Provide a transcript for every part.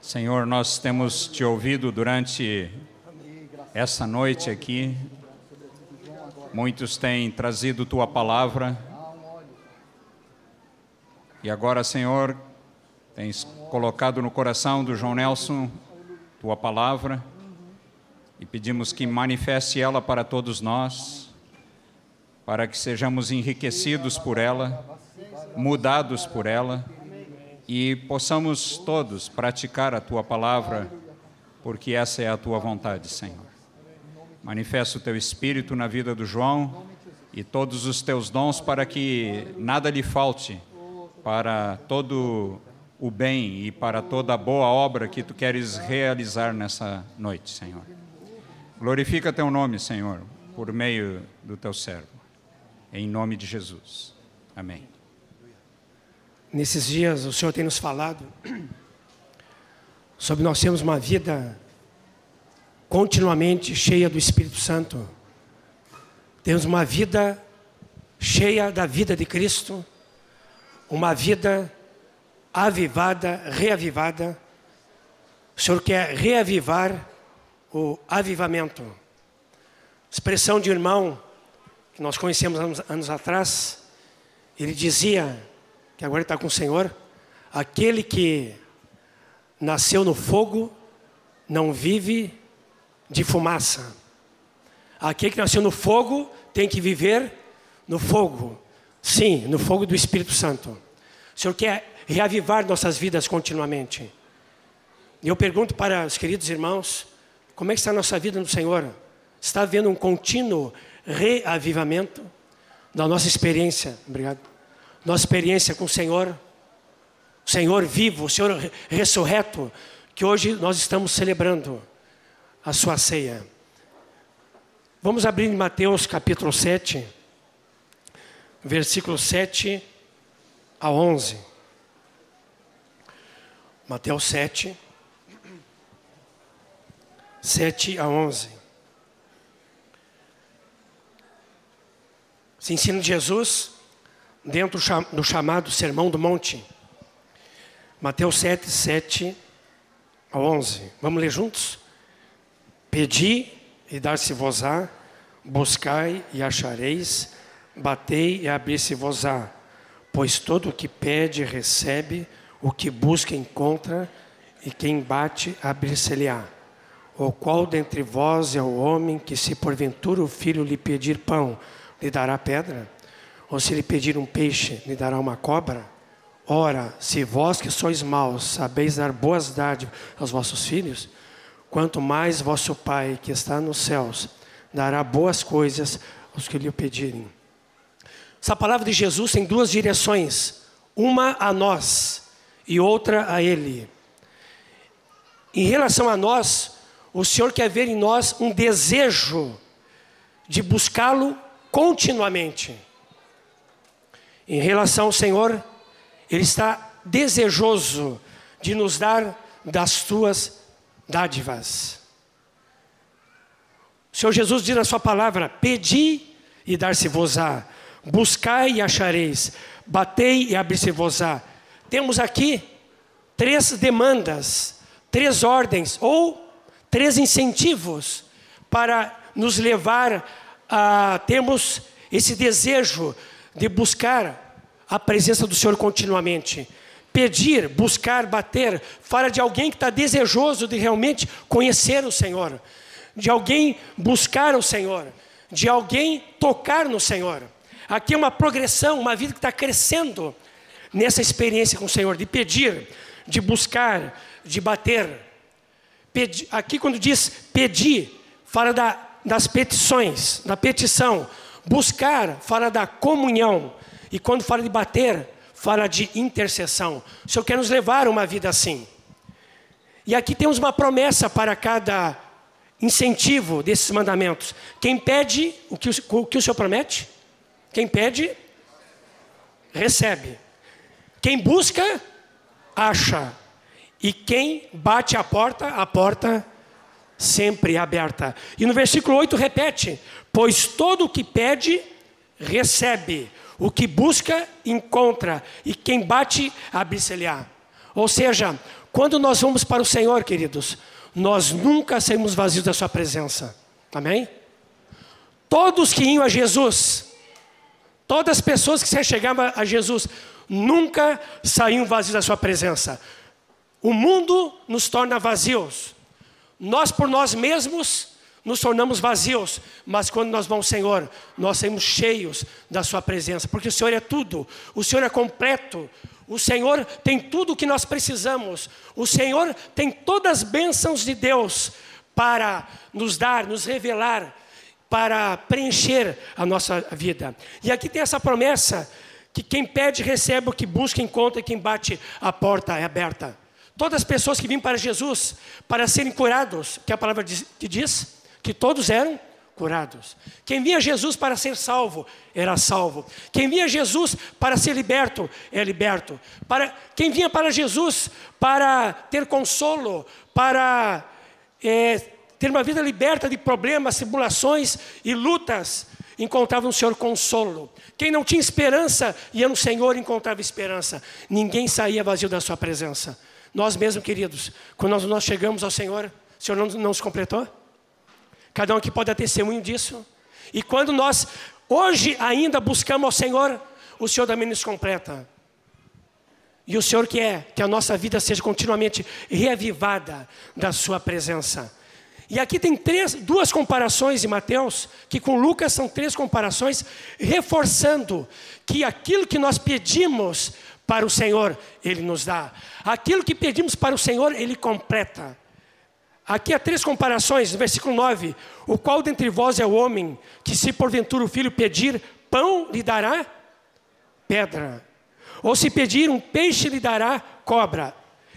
Senhor, nós temos te ouvido durante essa noite aqui. Muitos têm trazido tua palavra. E agora, Senhor, tens colocado no coração do João Nelson tua palavra e pedimos que manifeste ela para todos nós, para que sejamos enriquecidos por ela, mudados por ela e possamos todos praticar a tua palavra, porque essa é a tua vontade, Senhor. Manifesta o teu espírito na vida do João e todos os teus dons para que nada lhe falte para todo o bem e para toda a boa obra que tu queres realizar nessa noite, Senhor. Glorifica teu nome, Senhor, por meio do teu servo. Em nome de Jesus. Amém. Nesses dias o Senhor tem nos falado sobre nós termos uma vida continuamente cheia do Espírito Santo. Temos uma vida cheia da vida de Cristo, uma vida avivada, reavivada. O Senhor quer reavivar o avivamento. Expressão de um irmão que nós conhecemos anos, anos atrás, ele dizia que agora está com o Senhor, aquele que nasceu no fogo não vive de fumaça. Aquele que nasceu no fogo tem que viver no fogo. Sim, no fogo do Espírito Santo. O Senhor quer reavivar nossas vidas continuamente. E eu pergunto para os queridos irmãos, como é que está a nossa vida no Senhor? Está havendo um contínuo reavivamento da nossa experiência? Obrigado nossa experiência com o Senhor, o Senhor vivo, o Senhor ressurreto, que hoje nós estamos celebrando a sua ceia. Vamos abrir em Mateus capítulo 7, versículo 7 a 11. Mateus 7, 7 a 11. Se ensina de Jesus dentro do chamado Sermão do Monte. Mateus 7, 7 a 11. Vamos ler juntos? Pedi e dar-se-vos-á, buscai e achareis, batei e abrir-se-vos-á. Pois todo o que pede recebe, o que busca encontra, e quem bate abrir-se-lhe-á. O qual dentre vós é o homem que, se porventura o filho lhe pedir pão, lhe dará pedra? Ou se lhe pedir um peixe, lhe dará uma cobra? Ora, se vós que sois maus sabeis dar boas dádivas aos vossos filhos, quanto mais vosso Pai que está nos céus dará boas coisas aos que lhe pedirem. Essa palavra de Jesus tem duas direções, uma a nós e outra a Ele. Em relação a nós, o Senhor quer ver em nós um desejo de buscá-lo continuamente. Em relação ao Senhor, Ele está desejoso de nos dar das tuas dádivas. O Senhor Jesus diz na sua palavra: Pedi e dar-se-vos-á, buscai e achareis, batei e abrir-se-vos-á. Temos aqui três demandas, três ordens ou três incentivos para nos levar a termos esse desejo de buscar a presença do Senhor continuamente. Pedir, buscar, bater, fala de alguém que está desejoso de realmente conhecer o Senhor, de alguém buscar o Senhor, de alguém tocar no Senhor. Aqui é uma progressão, uma vida que está crescendo nessa experiência com o Senhor, de pedir, de buscar, de bater. Pedi, aqui, quando diz pedir, fala da, das petições, da petição. Buscar fala da comunhão. E quando fala de bater, fala de intercessão. O Senhor quer nos levar a uma vida assim. E aqui temos uma promessa para cada incentivo desses mandamentos. Quem pede, o que o, o, que o Senhor promete? Quem pede, recebe. Quem busca, acha. E quem bate a porta, a porta sempre aberta. E no versículo 8 repete: Pois todo o que pede, recebe. O que busca, encontra. E quem bate, abre-se-lhe-á. Ou seja, quando nós vamos para o Senhor, queridos, nós nunca saímos vazios da Sua presença. Amém? Todos que iam a Jesus, todas as pessoas que se chegavam a Jesus, nunca saíam vazios da Sua presença. O mundo nos torna vazios. Nós, por nós mesmos, nos tornamos vazios, mas quando nós vamos ao Senhor, nós saímos cheios da Sua presença, porque o Senhor é tudo, o Senhor é completo, o Senhor tem tudo o que nós precisamos, o Senhor tem todas as bênçãos de Deus para nos dar, nos revelar, para preencher a nossa vida. E aqui tem essa promessa que quem pede recebe, o que busca encontra, e quem bate a porta é aberta. Todas as pessoas que vêm para Jesus para serem curados, que a palavra que diz que todos eram curados. Quem via Jesus para ser salvo, era salvo. Quem via Jesus para ser liberto, é liberto. Para, quem vinha para Jesus para ter consolo, para é, ter uma vida liberta de problemas, tribulações e lutas, encontrava no Senhor consolo. Quem não tinha esperança, ia no Senhor e encontrava esperança. Ninguém saía vazio da sua presença. Nós mesmos, queridos, quando nós, nós chegamos ao Senhor, o Senhor não, não nos completou? Cada um aqui pode dar testemunho disso. E quando nós, hoje ainda, buscamos ao Senhor, o Senhor também nos completa. E o Senhor quer que a nossa vida seja continuamente reavivada da Sua presença. E aqui tem três, duas comparações em Mateus, que com Lucas são três comparações, reforçando que aquilo que nós pedimos para o Senhor, Ele nos dá. Aquilo que pedimos para o Senhor, Ele completa. Aqui há três comparações, versículo 9: O qual dentre vós é o homem que, se porventura o filho pedir pão, lhe dará pedra? Ou se pedir um peixe, lhe dará cobra?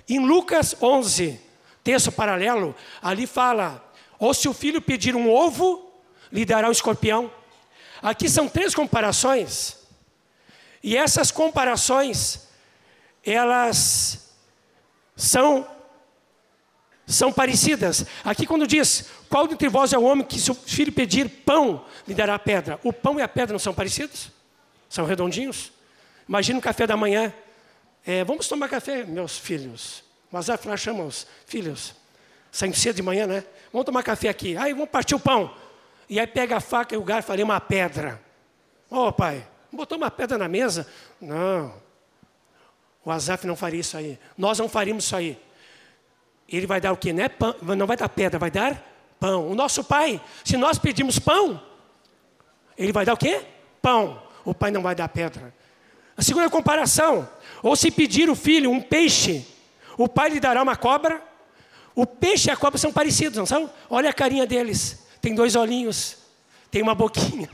Em Lucas 11, texto paralelo, ali fala: Ou se o filho pedir um ovo, lhe dará um escorpião? Aqui são três comparações e essas comparações, elas são são parecidas. Aqui quando diz, qual dentre vós é o homem que se o filho pedir pão, lhe dará pedra? O pão e a pedra não são parecidos? São redondinhos? Imagina um café da manhã. É, vamos tomar café, meus filhos. Mas lá chama os filhos. Saem cedo de manhã, né? Vamos tomar café aqui. Aí vamos partir o pão. E aí pega a faca e o garfo ali, uma pedra. Ô oh, pai, Botou uma pedra na mesa? Não. O Azaf não faria isso aí. Nós não faríamos isso aí. Ele vai dar o quê? Não, é não vai dar pedra, vai dar pão. O nosso pai, se nós pedimos pão, ele vai dar o quê? Pão. O pai não vai dar pedra. A segunda comparação, ou se pedir o filho um peixe, o pai lhe dará uma cobra. O peixe e a cobra são parecidos, não são? Olha a carinha deles. Tem dois olhinhos, tem uma boquinha.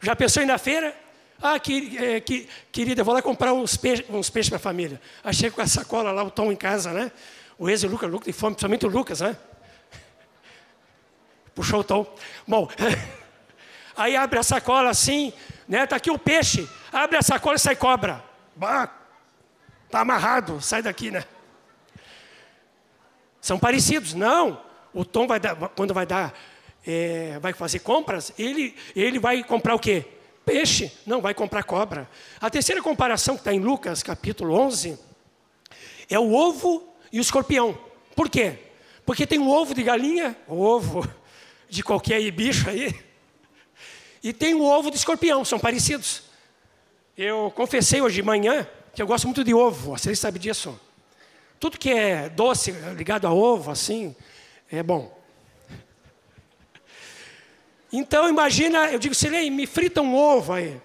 Já pensou ir na feira? Ah, que, é, que, querida, eu vou lá comprar uns, peixe, uns peixes para a família. Aí com a sacola lá, o Tom em casa, né? O Eze, o Lucas, o Lucas tem fome, principalmente o Lucas, né? Puxou o Tom. Bom, aí abre a sacola assim, né? Tá aqui o peixe. Abre a sacola e sai cobra. Bah, tá amarrado, sai daqui, né? São parecidos. Não, o Tom vai dar, quando vai dar é, vai fazer compras, ele, ele vai comprar o quê? Peixe, não vai comprar cobra. A terceira comparação que está em Lucas, capítulo 11, é o ovo e o escorpião. Por quê? Porque tem um ovo de galinha, ovo de qualquer bicho aí, e tem o ovo de escorpião, são parecidos. Eu confessei hoje de manhã que eu gosto muito de ovo, você sabe disso. Tudo que é doce, ligado a ovo, assim, é bom. Então imagina, eu digo, Silene, me frita um ovo aí.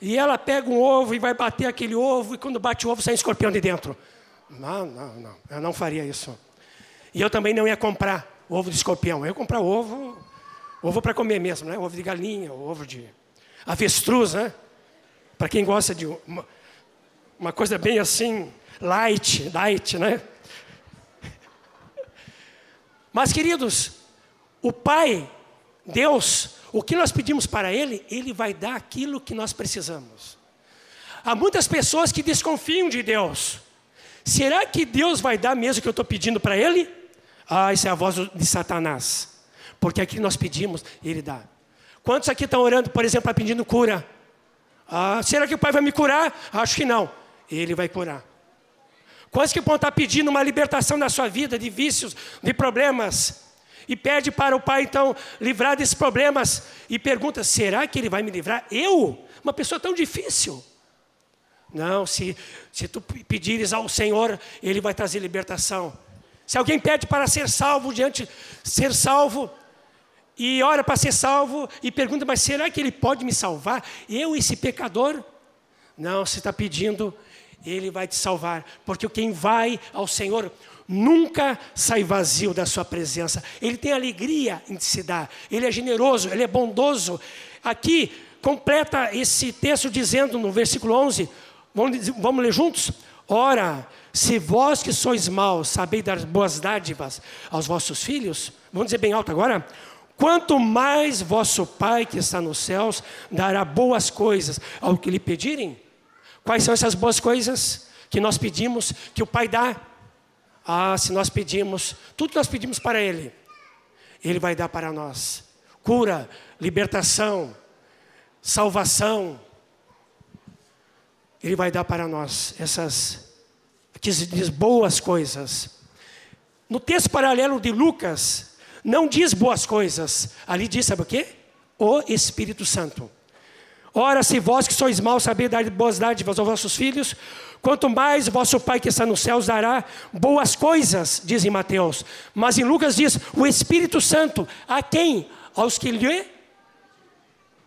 E ela pega um ovo e vai bater aquele ovo, e quando bate o ovo sai um escorpião de dentro. Não, não, não, eu não faria isso. E eu também não ia comprar ovo de escorpião, eu ia comprar ovo, ovo para comer mesmo, né? Ovo de galinha, ovo de avestruz, né? Para quem gosta de uma, uma coisa bem assim, light, light, né? Mas queridos, o pai Deus, o que nós pedimos para Ele, Ele vai dar aquilo que nós precisamos. Há muitas pessoas que desconfiam de Deus. Será que Deus vai dar mesmo o que eu estou pedindo para Ele? Ah, isso é a voz de Satanás. Porque aqui nós pedimos, Ele dá. Quantos aqui estão orando, por exemplo, pedindo cura? Ah, será que o Pai vai me curar? Acho que não. Ele vai curar. Quantos que vão estar pedindo uma libertação da sua vida, de vícios, de problemas? E pede para o Pai, então, livrar desses problemas. E pergunta: será que Ele vai me livrar? Eu? Uma pessoa tão difícil. Não, se, se tu pedires ao Senhor, Ele vai trazer libertação. Se alguém pede para ser salvo diante, ser salvo, e ora para ser salvo, e pergunta, mas será que Ele pode me salvar? Eu, esse pecador? Não, se está pedindo, Ele vai te salvar, porque quem vai ao Senhor nunca sai vazio da sua presença. Ele tem alegria em se dar, Ele é generoso, Ele é bondoso. Aqui completa esse texto dizendo no versículo 11, Vamos, vamos ler juntos? Ora, se vós que sois maus sabeis dar boas dádivas aos vossos filhos, vamos dizer bem alto agora? Quanto mais vosso Pai que está nos céus dará boas coisas ao que lhe pedirem? Quais são essas boas coisas que nós pedimos, que o Pai dá? Ah, se nós pedimos, tudo nós pedimos para Ele, Ele vai dar para nós: cura, libertação, salvação, ele vai dar para nós essas que diz boas coisas. No texto paralelo de Lucas, não diz boas coisas, ali diz, sabe o quê? O Espírito Santo. Ora, se vós que sois maus sabeis dar boas dádivas aos vossos filhos, quanto mais vosso Pai que está nos céus dará boas coisas, diz em Mateus. Mas em Lucas diz, o Espírito Santo, a quem? Aos que lhe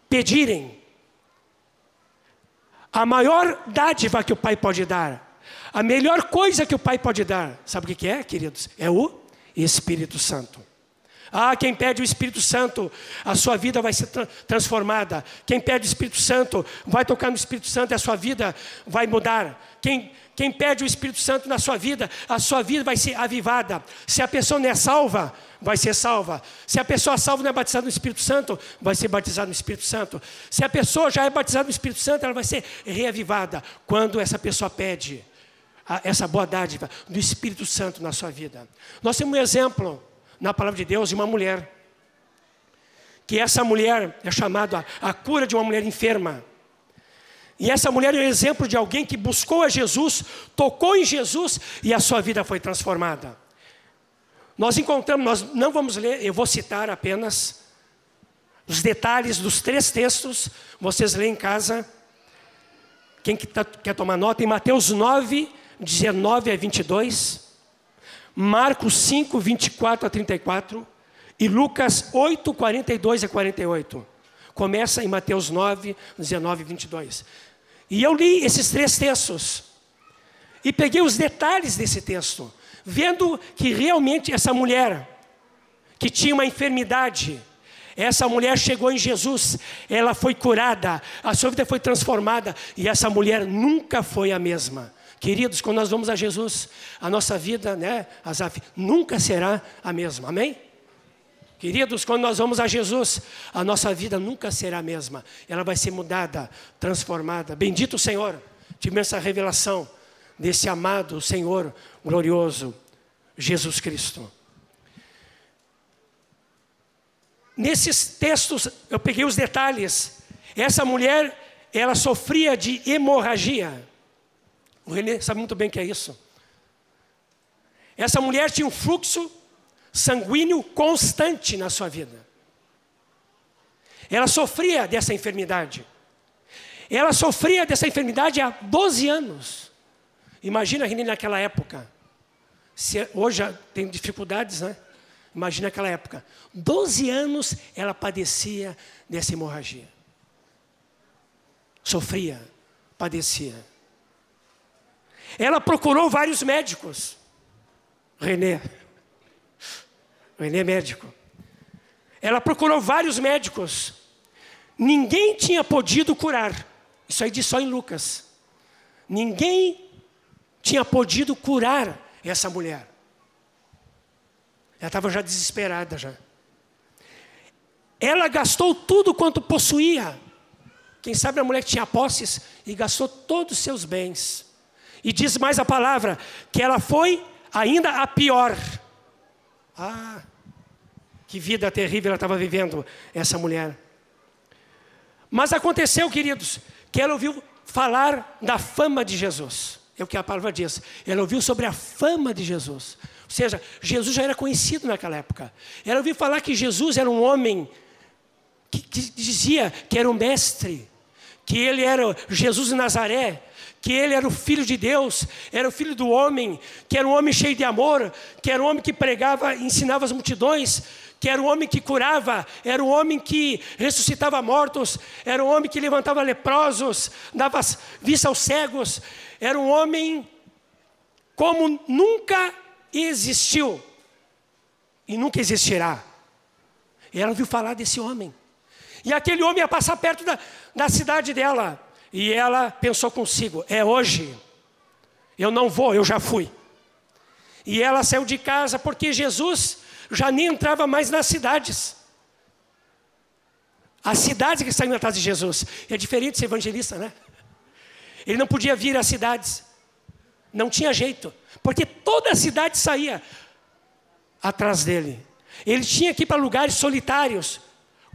pedirem. A maior dádiva que o Pai pode dar, a melhor coisa que o Pai pode dar, sabe o que é, queridos? É o Espírito Santo. Ah, quem pede o Espírito Santo, a sua vida vai ser transformada. Quem pede o Espírito Santo, vai tocar no Espírito Santo e a sua vida vai mudar. Quem, quem pede o Espírito Santo na sua vida, a sua vida vai ser avivada. Se a pessoa não é salva, vai ser salva. Se a pessoa salva não é batizada no Espírito Santo, vai ser batizada no Espírito Santo. Se a pessoa já é batizada no Espírito Santo, ela vai ser reavivada quando essa pessoa pede essa boa dádiva do Espírito Santo na sua vida. Nós temos um exemplo na palavra de Deus de uma mulher. Que essa mulher é chamada a cura de uma mulher enferma. E essa mulher é um exemplo de alguém que buscou a Jesus, tocou em Jesus e a sua vida foi transformada. Nós encontramos, nós não vamos ler, eu vou citar apenas os detalhes dos três textos, vocês lêem em casa. Quem tá, quer tomar nota, em Mateus 9, 19 a 22, Marcos 5, 24 a 34 e Lucas 8, 42 a 48. Começa em Mateus 9, 19 e 22. E eu li esses três textos e peguei os detalhes desse texto, vendo que realmente essa mulher, que tinha uma enfermidade, essa mulher chegou em Jesus, ela foi curada, a sua vida foi transformada e essa mulher nunca foi a mesma. Queridos, quando nós vamos a Jesus, a nossa vida, né, Azaf, nunca será a mesma. Amém? Queridos, quando nós vamos a Jesus, a nossa vida nunca será a mesma. Ela vai ser mudada, transformada. Bendito o Senhor. Tivemos essa revelação desse amado Senhor glorioso, Jesus Cristo. Nesses textos, eu peguei os detalhes. Essa mulher, ela sofria de hemorragia. O René sabe muito bem o que é isso. Essa mulher tinha um fluxo sanguíneo constante na sua vida. Ela sofria dessa enfermidade. Ela sofria dessa enfermidade há 12 anos. Imagina René naquela época. Se hoje já tem dificuldades, né? Imagina aquela época. 12 anos ela padecia dessa hemorragia. Sofria, padecia. Ela procurou vários médicos. René. René é médico. Ela procurou vários médicos. Ninguém tinha podido curar. Isso aí diz só em Lucas. Ninguém tinha podido curar essa mulher. Ela estava já desesperada já. Ela gastou tudo quanto possuía. Quem sabe a mulher tinha posses e gastou todos os seus bens. E diz mais a palavra que ela foi ainda a pior. Ah, que vida terrível ela estava vivendo, essa mulher. Mas aconteceu, queridos, que ela ouviu falar da fama de Jesus. É o que a palavra diz. Ela ouviu sobre a fama de Jesus. Ou seja, Jesus já era conhecido naquela época. Ela ouviu falar que Jesus era um homem que, que dizia que era o mestre, que ele era Jesus de Nazaré, que ele era o filho de Deus, era o filho do homem, que era um homem cheio de amor, que era um homem que pregava e ensinava as multidões, que era um homem que curava, era um homem que ressuscitava mortos, era um homem que levantava leprosos, dava vista aos cegos, era um homem como nunca existiu e nunca existirá. Ela ouviu falar desse homem. E aquele homem ia passar perto da, da cidade dela. E ela pensou consigo: é hoje. Eu não vou, eu já fui. E ela saiu de casa porque Jesus já nem entrava mais nas cidades. As cidades que saíram atrás de Jesus. É diferente ser evangelista, né? Ele não podia vir às cidades. Não tinha jeito. Porque toda a cidade saía atrás dele. Ele tinha que ir para lugares solitários,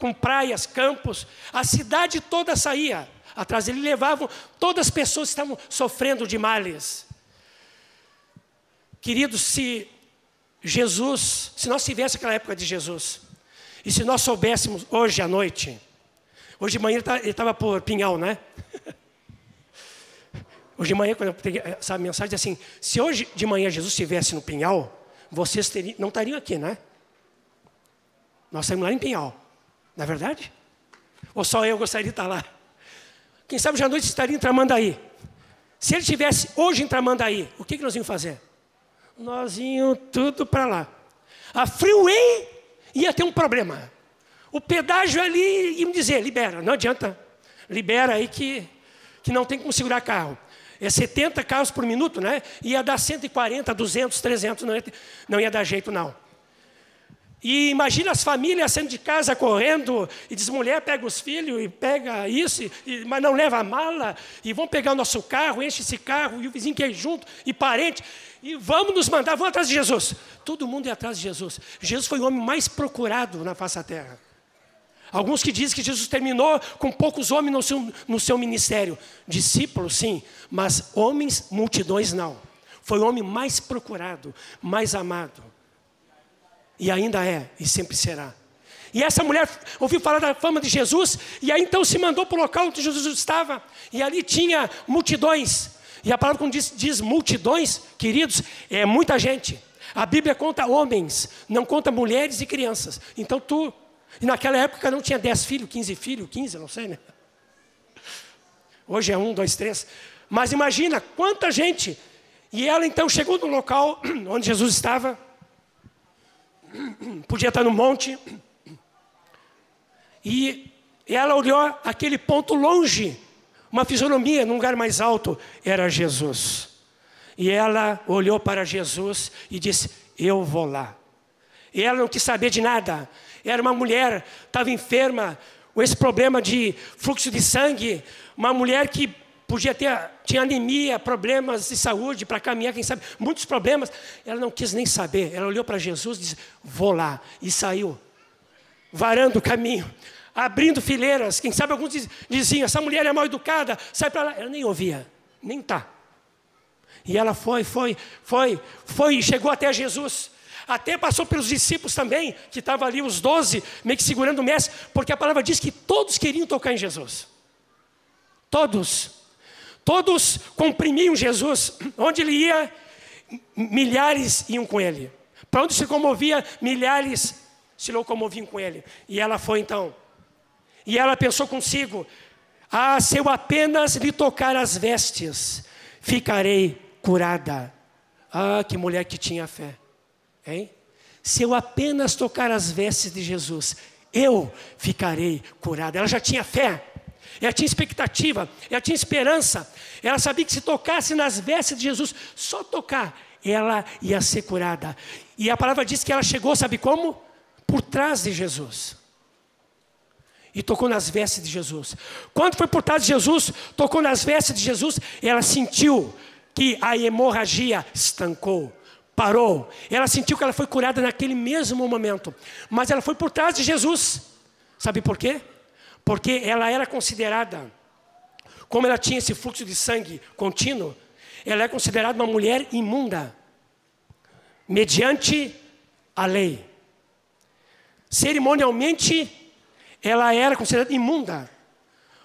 com praias, campos. A cidade toda saía atrás dele levavam todas as pessoas que estavam sofrendo de males. Queridos, se Jesus, se nós tivéssemos aquela época de Jesus, e se nós soubéssemos hoje à noite, hoje de manhã ele estava por Pinhal, né? Hoje de manhã, quando eu peguei essa mensagem, assim: se hoje de manhã Jesus estivesse no Pinhal, vocês teriam, não estariam aqui, né? Nós estamos lá em Pinhal, não é verdade? Ou só eu gostaria de estar lá? Quem sabe já à noite estaria em Tramandaí. Se ele estivesse hoje em Tramandaí, o que, que nós íamos fazer? Nós íamos tudo para lá. A Freeway ia ter um problema. O pedágio ali ia me dizer, libera, não adianta. Libera aí que, que não tem como segurar carro. É 70 carros por minuto, né? Ia dar 140, 200, 300, não ia, não ia dar jeito não. E imagina as famílias saindo de casa correndo, e diz: mulher pega os filhos e pega isso, e, mas não leva a mala, e vão pegar o nosso carro, enche esse carro, e o vizinho quer ir junto, e parente, e vamos nos mandar, vamos atrás de Jesus. Todo mundo é atrás de Jesus. Jesus foi o homem mais procurado na face da terra. Alguns que dizem que Jesus terminou com poucos homens no seu, no seu ministério. Discípulos, sim, mas homens, multidões, não. Foi o homem mais procurado, mais amado. E ainda é, e sempre será. E essa mulher ouviu falar da fama de Jesus, e aí então se mandou para o local onde Jesus estava, e ali tinha multidões. E a palavra quando diz, diz multidões, queridos, é muita gente. A Bíblia conta homens, não conta mulheres e crianças. Então tu, e naquela época não tinha 10 filhos, 15 filhos, 15, não sei, né? Hoje é um, dois, três. Mas imagina quanta gente. E ela então chegou no local onde Jesus estava, podia estar no monte. E ela olhou aquele ponto longe, uma fisionomia num lugar mais alto, era Jesus. E ela olhou para Jesus e disse: Eu vou lá. E ela não quis saber de nada. Era uma mulher, estava enferma, com esse problema de fluxo de sangue, uma mulher que podia ter, tinha anemia, problemas de saúde para caminhar, quem sabe, muitos problemas. Ela não quis nem saber. Ela olhou para Jesus e disse: Vou lá. E saiu, varando o caminho, abrindo fileiras. Quem sabe alguns diziam: Essa mulher é mal educada, sai para lá. Ela nem ouvia, nem tá. E ela foi, foi, foi, foi e chegou até Jesus. Até passou pelos discípulos também, que estavam ali, os doze, meio que segurando o mestre, porque a palavra diz que todos queriam tocar em Jesus. Todos. Todos comprimiam Jesus. Onde ele ia, milhares iam com ele. Para onde se comovia, milhares se locomoviam com ele. E ela foi então. E ela pensou consigo: Ah, se eu apenas lhe tocar as vestes, ficarei curada. Ah, que mulher que tinha fé. Hein? Se eu apenas tocar as vestes de Jesus, eu ficarei curada. Ela já tinha fé. Ela tinha expectativa, ela tinha esperança. Ela sabia que se tocasse nas vestes de Jesus, só tocar, ela ia ser curada. E a palavra diz que ela chegou, sabe como? Por trás de Jesus. E tocou nas vestes de Jesus. Quando foi por trás de Jesus, tocou nas vestes de Jesus, ela sentiu que a hemorragia estancou, parou. Ela sentiu que ela foi curada naquele mesmo momento. Mas ela foi por trás de Jesus. Sabe por quê? Porque ela era considerada, como ela tinha esse fluxo de sangue contínuo, ela é considerada uma mulher imunda, mediante a lei. Cerimonialmente, ela era considerada imunda,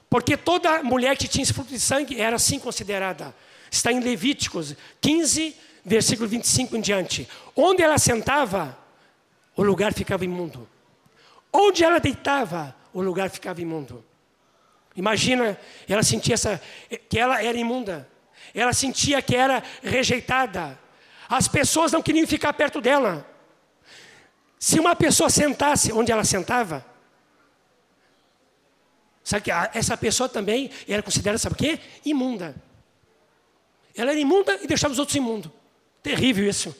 porque toda mulher que tinha esse fruto de sangue era assim considerada. Está em Levíticos 15, versículo 25 em diante. Onde ela sentava, o lugar ficava imundo. Onde ela deitava, o lugar ficava imundo. Imagina, ela sentia essa, que ela era imunda. Ela sentia que era rejeitada. As pessoas não queriam ficar perto dela. Se uma pessoa sentasse onde ela sentava, sabe que essa pessoa também era considerada, sabe o quê? Imunda. Ela era imunda e deixava os outros imundos. Terrível isso.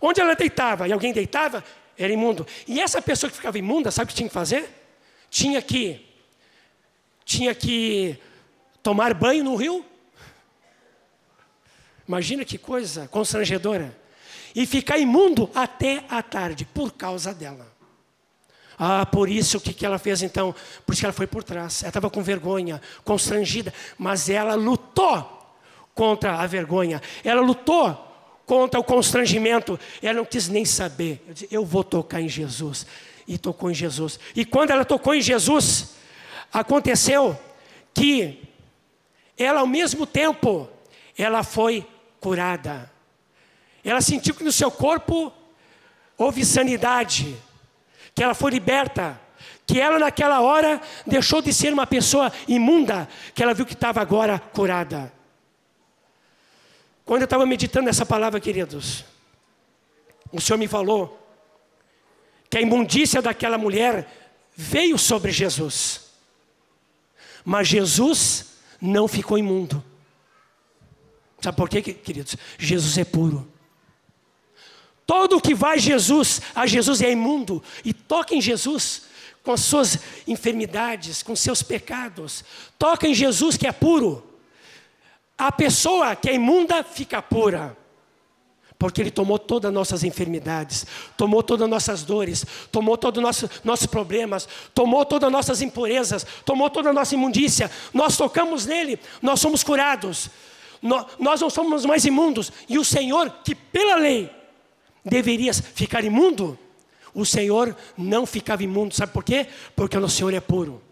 Onde ela deitava e alguém deitava, era imundo. E essa pessoa que ficava imunda, sabe o que tinha que fazer? Tinha que tinha que tomar banho no rio. Imagina que coisa constrangedora. E ficar imundo até a tarde, por causa dela. Ah, por isso o que, que ela fez então? Por isso que ela foi por trás. Ela estava com vergonha, constrangida, mas ela lutou contra a vergonha. Ela lutou contra o constrangimento. Ela não quis nem saber. Eu, disse, eu vou tocar em Jesus. E tocou em Jesus. E quando ela tocou em Jesus, aconteceu que ela ao mesmo tempo ela foi curada. Ela sentiu que no seu corpo houve sanidade, que ela foi liberta, que ela naquela hora deixou de ser uma pessoa imunda, que ela viu que estava agora curada. Quando eu estava meditando nessa palavra, queridos, o Senhor me falou que a imundícia daquela mulher veio sobre Jesus. Mas Jesus não ficou imundo. Sabe por quê, queridos? Jesus é puro. Todo que vai Jesus, a Jesus é imundo e toca em Jesus com as suas enfermidades, com seus pecados. Toca em Jesus que é puro. A pessoa que é imunda fica pura. Porque Ele tomou todas as nossas enfermidades, tomou todas as nossas dores, tomou todos os nosso, nossos problemas, tomou todas as nossas impurezas, tomou toda a nossa imundícia. Nós tocamos nele, nós somos curados. Nós, nós não somos mais imundos. E o Senhor, que pela lei deveria ficar imundo, o Senhor não ficava imundo. Sabe por quê? Porque o nosso Senhor é puro.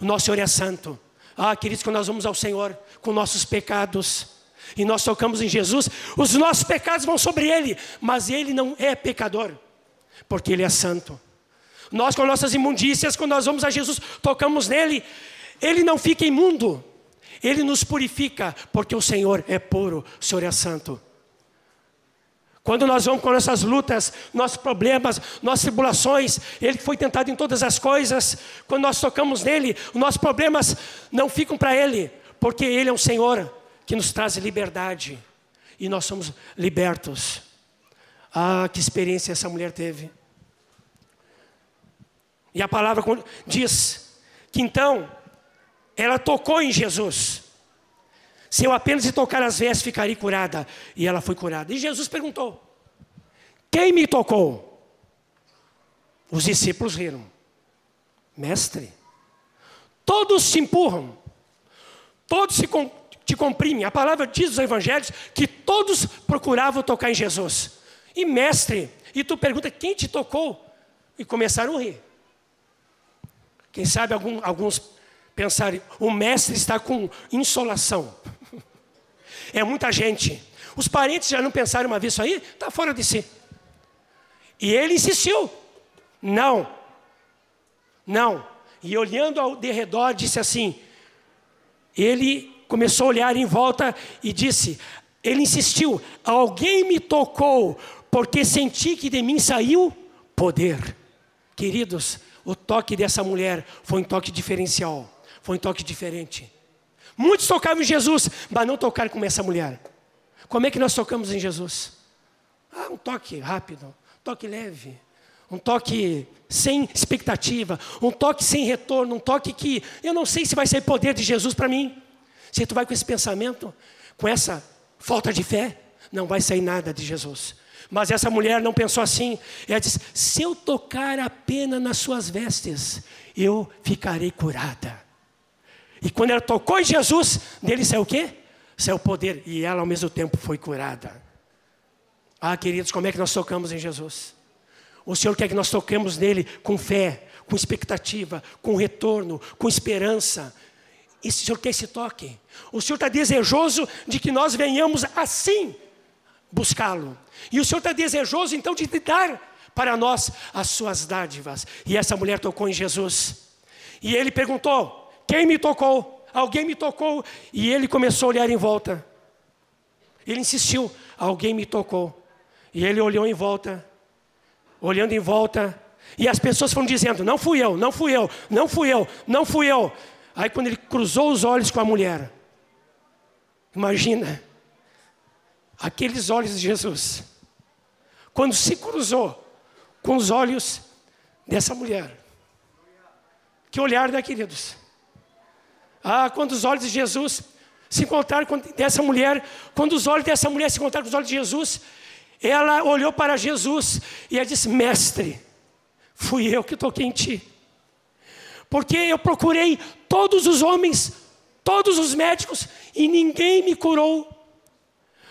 O nosso Senhor é santo. Ah, queridos, quando nós vamos ao Senhor com nossos pecados e nós tocamos em Jesus, os nossos pecados vão sobre Ele, mas Ele não é pecador, porque Ele é santo. Nós, com nossas imundícias, quando nós vamos a Jesus, tocamos nele, Ele não fica imundo, Ele nos purifica, porque o Senhor é puro, o Senhor é santo. Quando nós vamos com nossas lutas, nossos problemas, nossas tribulações, Ele foi tentado em todas as coisas. Quando nós tocamos nele, os nossos problemas não ficam para Ele, porque Ele é um Senhor que nos traz liberdade e nós somos libertos. Ah, que experiência essa mulher teve. E a palavra diz que então ela tocou em Jesus. Se eu apenas tocar as vestes, ficaria curada. E ela foi curada. E Jesus perguntou: Quem me tocou? Os discípulos riram. Mestre, todos se empurram, todos se com, te comprimem. A palavra diz nos evangelhos que todos procuravam tocar em Jesus. E mestre, e tu pergunta quem te tocou? E começaram a rir. Quem sabe algum, alguns pensarem, o mestre está com insolação. É muita gente. Os parentes já não pensaram uma vez isso aí? Está fora de si. E ele insistiu. Não. Não. E olhando ao derredor, disse assim: ele começou a olhar em volta e disse: ele insistiu, alguém me tocou, porque senti que de mim saiu poder. Queridos, o toque dessa mulher foi um toque diferencial, foi um toque diferente. Muitos tocavam em Jesus, mas não tocaram como essa mulher. Como é que nós tocamos em Jesus? Ah, um toque rápido, um toque leve, um toque sem expectativa, um toque sem retorno, um toque que eu não sei se vai ser poder de Jesus para mim. Se tu vai com esse pensamento, com essa falta de fé, não vai sair nada de Jesus. Mas essa mulher não pensou assim. Ela disse: se eu tocar apenas nas suas vestes, eu ficarei curada. E quando ela tocou em Jesus, dele saiu o quê? Saiu poder e ela ao mesmo tempo foi curada. Ah, queridos, como é que nós tocamos em Jesus? O Senhor quer que nós toquemos nele com fé, com expectativa, com retorno, com esperança. E o Senhor quer esse toque. O Senhor está desejoso de que nós venhamos assim buscá-lo. E o Senhor está desejoso então de dar para nós as suas dádivas. E essa mulher tocou em Jesus. E ele perguntou: Quem me tocou? Alguém me tocou. E ele começou a olhar em volta. Ele insistiu: Alguém me tocou. E ele olhou em volta, olhando em volta. E as pessoas foram dizendo: Não fui eu, não fui eu, não fui eu, não fui eu. Aí quando ele cruzou os olhos com a mulher, imagina, aqueles olhos de Jesus, quando se cruzou com os olhos dessa mulher. Que olhar, né, queridos? Ah, quando os olhos de Jesus se encontraram com dessa mulher, quando os olhos dessa mulher se encontraram com os olhos de Jesus, ela olhou para Jesus e ela disse: Mestre, fui eu que toquei em ti. Porque eu procurei todos os homens, todos os médicos, e ninguém me curou.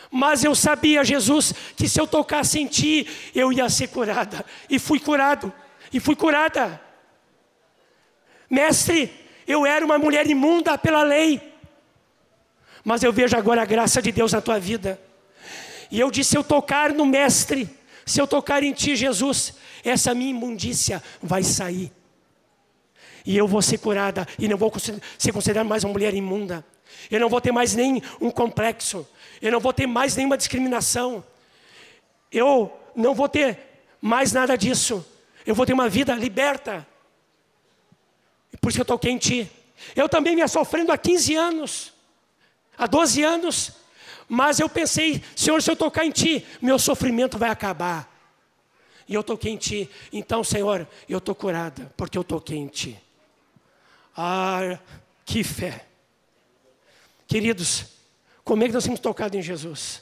Mas eu sabia, Jesus, que se eu tocasse em ti, eu ia ser curada. E fui curado. E fui curada. Mestre, eu era uma mulher imunda pela lei. Mas eu vejo agora a graça de Deus na tua vida. E eu disse: se eu tocar no Mestre, se eu tocar em Ti, Jesus, essa minha imundícia vai sair. E eu vou ser curada e não vou ser considerada mais uma mulher imunda. Eu não vou ter mais nem um complexo. Eu não vou ter mais nenhuma discriminação. Eu não vou ter mais nada disso. Eu vou ter uma vida liberta. Por isso que eu toquei em Ti. Eu também me sofrendo há 15 anos, há 12 anos. Mas eu pensei, Senhor, se eu tocar em Ti, meu sofrimento vai acabar. E eu toquei em Ti. Então, Senhor, eu estou curada, porque eu toquei em Ti. Ah, que fé. Queridos, como é que nós temos tocado em Jesus?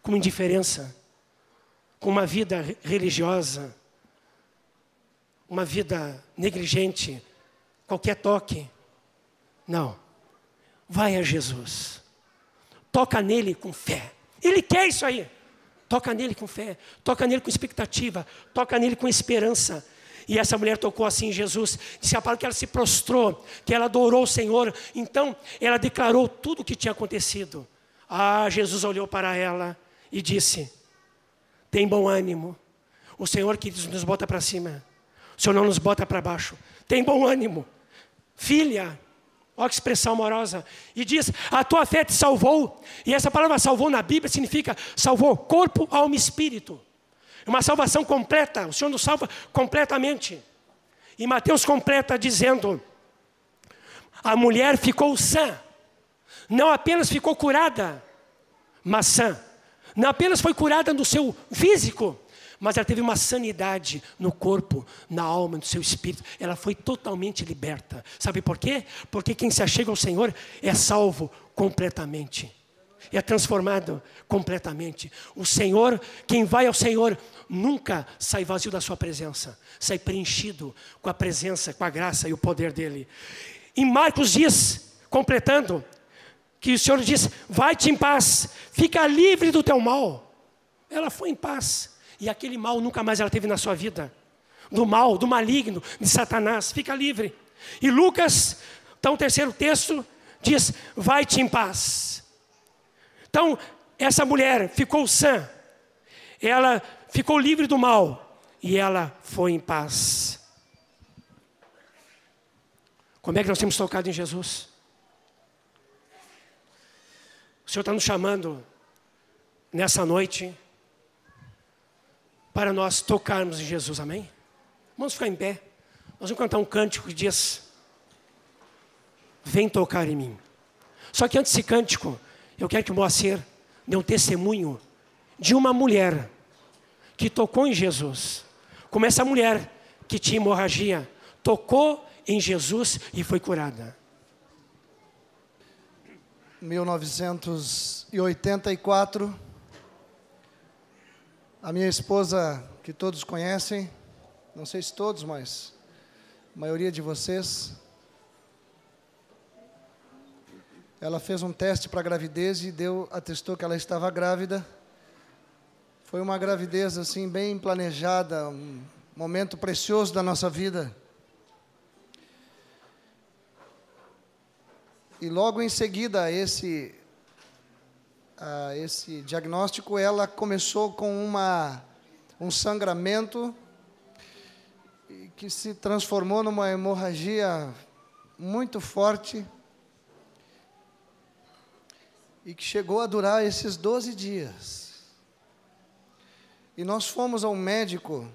Com indiferença, com uma vida religiosa, uma vida negligente, qualquer toque. Não. Vai a Jesus. Toca nele com fé. Ele quer isso aí. Toca nele com fé, toca nele com expectativa, toca nele com esperança. E essa mulher tocou assim em Jesus, disse a palavra que ela se prostrou, que ela adorou o Senhor. Então, ela declarou tudo o que tinha acontecido. Ah, Jesus olhou para ela e disse: Tem bom ânimo. O Senhor que nos bota para cima, o Senhor não nos bota para baixo. Tem bom ânimo. Filha, Olha que expressão amorosa. E diz: A tua fé te salvou. E essa palavra salvou na Bíblia significa salvou corpo, alma e espírito. Uma salvação completa. O Senhor nos salva completamente. E Mateus completa dizendo: A mulher ficou sã. Não apenas ficou curada, mas sã. Não apenas foi curada no seu físico, mas ela teve uma sanidade no corpo, na alma, no seu espírito. Ela foi totalmente liberta. Sabe por quê? Porque quem se achega ao Senhor é salvo completamente. É transformado completamente. O Senhor, quem vai ao Senhor, nunca sai vazio da sua presença, sai preenchido com a presença, com a graça e o poder dele. Em Marcos diz, completando, que o Senhor diz: Vai-te em paz, fica livre do teu mal. Ela foi em paz. E aquele mal nunca mais ela teve na sua vida. Do mal, do maligno, de Satanás. Fica livre. E Lucas, então, o terceiro texto, diz: Vai-te em paz. Então, essa mulher ficou sã. Ela ficou livre do mal. E ela foi em paz. Como é que nós temos tocado em Jesus? O Senhor está nos chamando nessa noite para nós tocarmos em Jesus, amém? Vamos ficar em pé. Nós vamos cantar um cântico que diz: Vem tocar em mim. Só que antes desse cântico, eu quero que Moacir dê um testemunho de uma mulher que tocou em Jesus. Como essa mulher que tinha hemorragia, tocou em Jesus e foi curada. 1984 a minha esposa, que todos conhecem, não sei se todos, mas a maioria de vocês, Ela fez um teste para gravidez e deu, atestou que ela estava grávida. Foi uma gravidez assim bem planejada, um momento precioso da nossa vida. E logo em seguida a esse a esse diagnóstico, ela começou com uma um sangramento que se transformou numa hemorragia muito forte e que chegou a durar esses 12 dias. E nós fomos ao médico,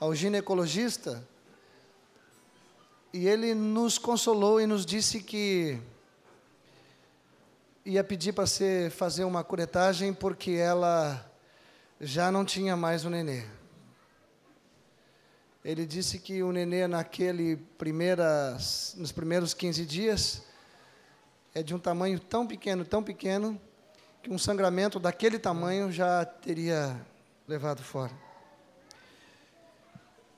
ao ginecologista, e ele nos consolou e nos disse que ia pedir para você fazer uma curetagem porque ela já não tinha mais o nenê. Ele disse que o nenê naquele primeiras, nos primeiros 15 dias é de um tamanho tão pequeno, tão pequeno, que um sangramento daquele tamanho já teria levado fora.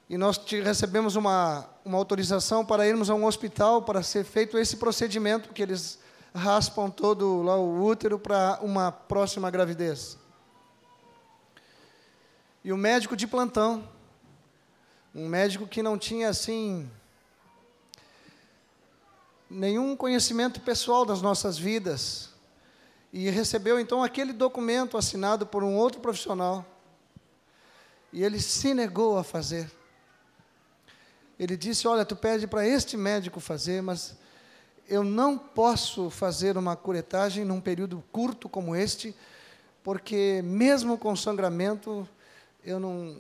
E nós recebemos uma, uma autorização para irmos a um hospital para ser feito esse procedimento, que eles raspam todo lá o útero para uma próxima gravidez. E o médico de plantão, um médico que não tinha assim nenhum conhecimento pessoal das nossas vidas. E recebeu então aquele documento assinado por um outro profissional. E ele se negou a fazer. Ele disse: Olha, tu pede para este médico fazer, mas eu não posso fazer uma curetagem num período curto como este, porque mesmo com sangramento, eu não,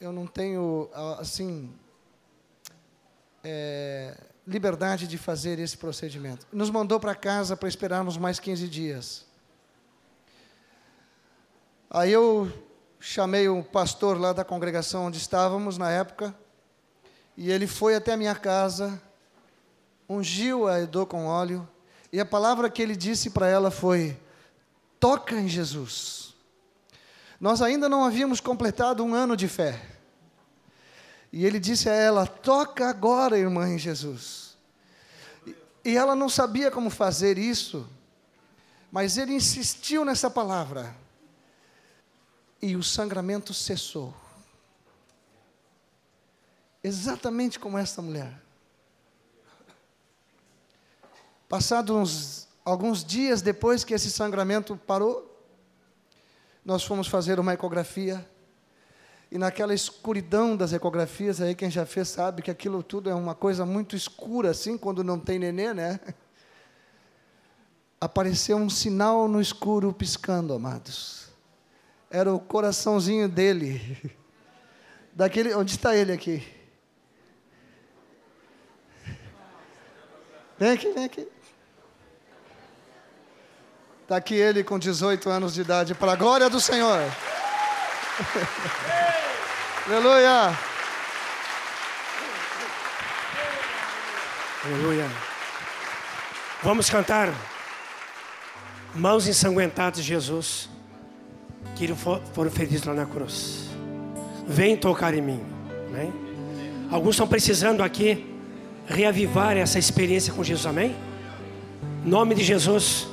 eu não tenho, assim, é, liberdade de fazer esse procedimento. Nos mandou para casa para esperarmos mais 15 dias. Aí eu chamei o pastor lá da congregação onde estávamos na época, e ele foi até a minha casa, ungiu a Edo com óleo, e a palavra que ele disse para ela foi: toca em Jesus. Nós ainda não havíamos completado um ano de fé. E ele disse a ela: Toca agora, irmã, em Jesus. E ela não sabia como fazer isso, mas ele insistiu nessa palavra. E o sangramento cessou. Exatamente como esta mulher. Passados alguns dias depois que esse sangramento parou, nós fomos fazer uma ecografia e naquela escuridão das ecografias, aí quem já fez sabe que aquilo tudo é uma coisa muito escura, assim, quando não tem nenê, né? Apareceu um sinal no escuro piscando, amados. Era o coraçãozinho dele. Daquele, onde está ele aqui? Vem aqui, vem aqui. Está aqui ele com 18 anos de idade, para a glória do Senhor. Aleluia. Aleluia. Vamos cantar. Mãos ensanguentadas de Jesus, que foram feridos lá na cruz. Vem tocar em mim. Amém? Alguns estão precisando aqui reavivar essa experiência com Jesus. Amém? Nome de Jesus.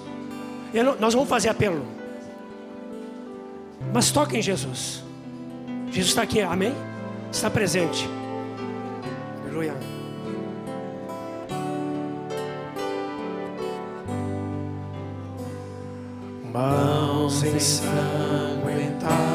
Não, nós vamos fazer apelo. Mas toque em Jesus. Jesus está aqui, amém? Está presente. Aleluia. Mãos ensanguentadas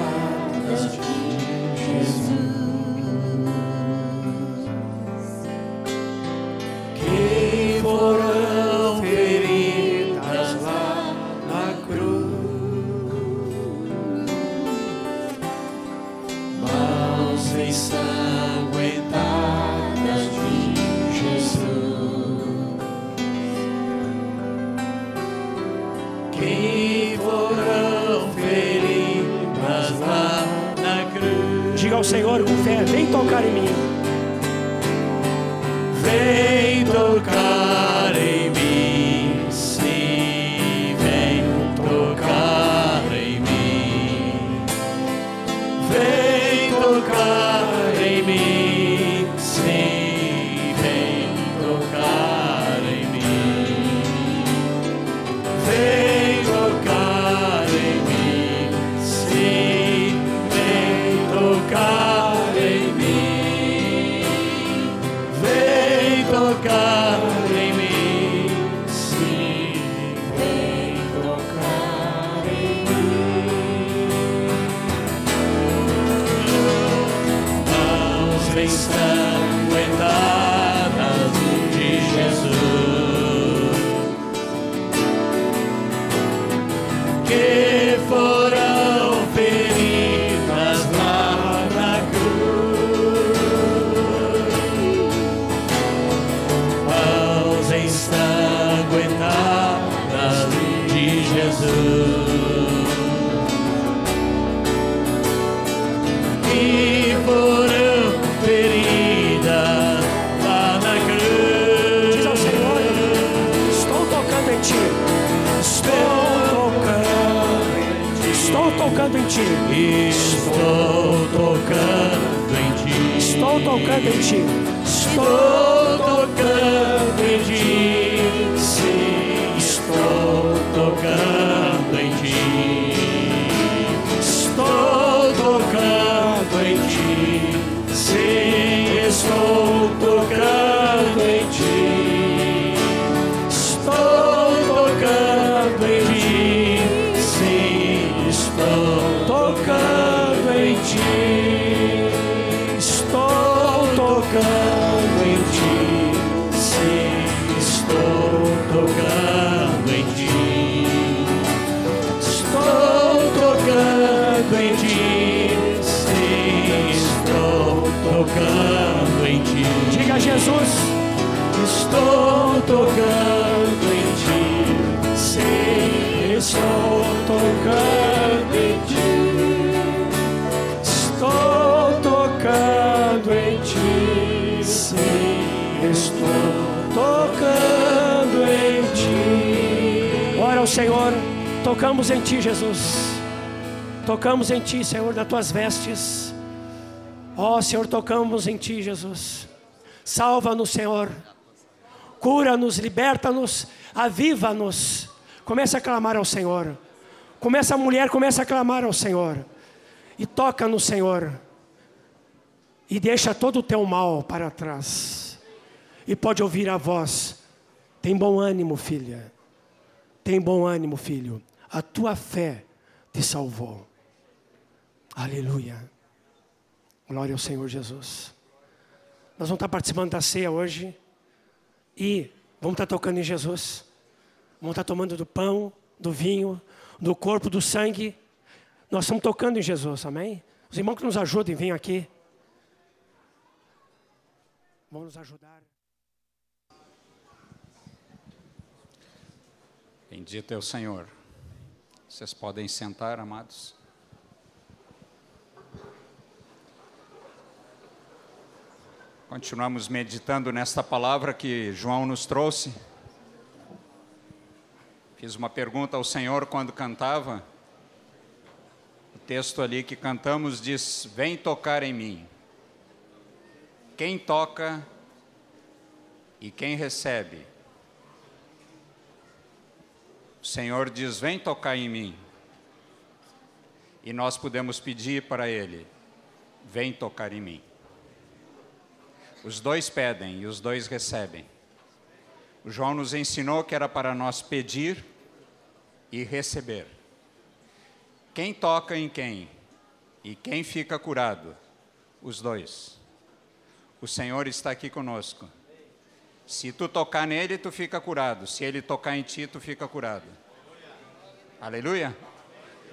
Jesus: Estou tocando em ti. Sim, estou tocando em ti. Estou tocando em ti. Sim, Estou tocando em ti. Ora ao Senhor, tocamos em ti, Jesus. Tocamos em ti, Senhor, das tuas vestes. Ó Senhor, tocamos em ti, Jesus. Salva-nos, Senhor. Cura-nos, liberta-nos, aviva-nos. Comece a clamar ao Senhor. Começa a mulher, começa a clamar ao Senhor. E toca no Senhor. E deixa todo o teu mal para trás. E pode ouvir a voz. Tem bom ânimo, filha. Tem bom ânimo, filho. A tua fé te salvou. Aleluia. Glória ao Senhor Jesus. Nós vamos estar participando da ceia hoje. E vamos estar tocando em Jesus. Vamos estar tomando do pão, do vinho, do corpo, do sangue. Nós estamos tocando em Jesus, amém? Os irmãos que nos ajudem, venham aqui. Vão nos ajudar. Bendito é o Senhor. Vocês podem sentar, amados. Continuamos meditando nesta palavra que João nos trouxe. Fiz uma pergunta ao Senhor quando cantava. O texto ali que cantamos diz: Vem tocar em mim. Quem toca e quem recebe. O Senhor diz: Vem tocar em mim. E nós podemos pedir para Ele: Vem tocar em mim. Os dois pedem e os dois recebem. O João nos ensinou que era para nós pedir e receber. Quem toca em quem e quem fica curado? Os dois. O Senhor está aqui conosco. Se tu tocar nele, tu fica curado. Se ele tocar em ti, tu fica curado. Aleluia.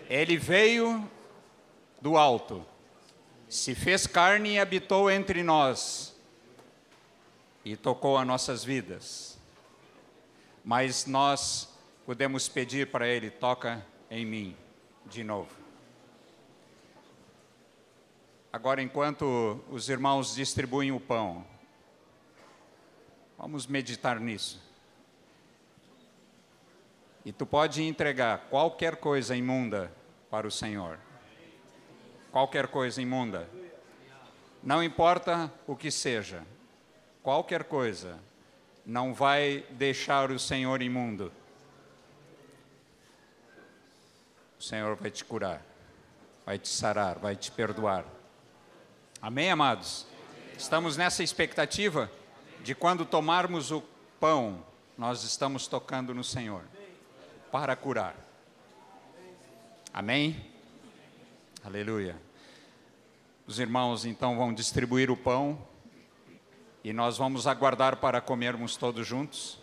Ele veio do alto, se fez carne e habitou entre nós e tocou as nossas vidas. Mas nós podemos pedir para ele: toca em mim de novo. Agora, enquanto os irmãos distribuem o pão, vamos meditar nisso. E tu pode entregar qualquer coisa imunda para o Senhor. Qualquer coisa imunda. Não importa o que seja, qualquer coisa não vai deixar o Senhor imundo. O Senhor vai te curar, vai te sarar, vai te perdoar. Amém, amados? Estamos nessa expectativa de quando tomarmos o pão, nós estamos tocando no Senhor para curar. Amém? Aleluia. Os irmãos então vão distribuir o pão. E nós vamos aguardar para comermos todos juntos.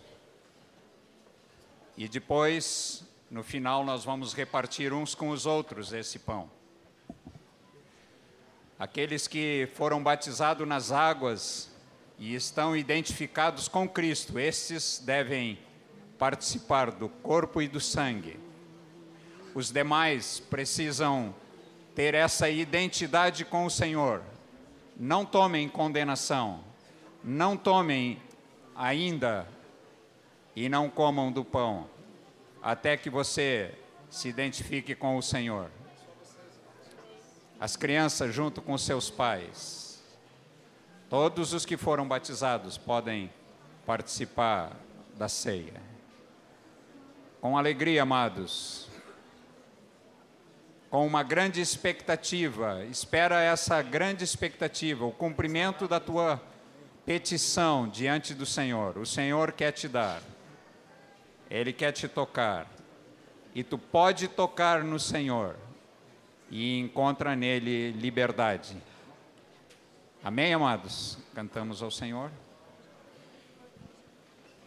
E depois, no final, nós vamos repartir uns com os outros esse pão. Aqueles que foram batizados nas águas e estão identificados com Cristo, estes devem participar do corpo e do sangue. Os demais precisam ter essa identidade com o Senhor. Não tomem condenação, não tomem ainda e não comam do pão, até que você se identifique com o Senhor. As crianças, junto com seus pais, todos os que foram batizados podem participar da ceia. Com alegria, amados, com uma grande expectativa, espera essa grande expectativa, o cumprimento da tua petição diante do Senhor. O Senhor quer te dar, Ele quer te tocar, e tu pode tocar no Senhor e encontra nele liberdade. Amém, amados? Cantamos ao Senhor.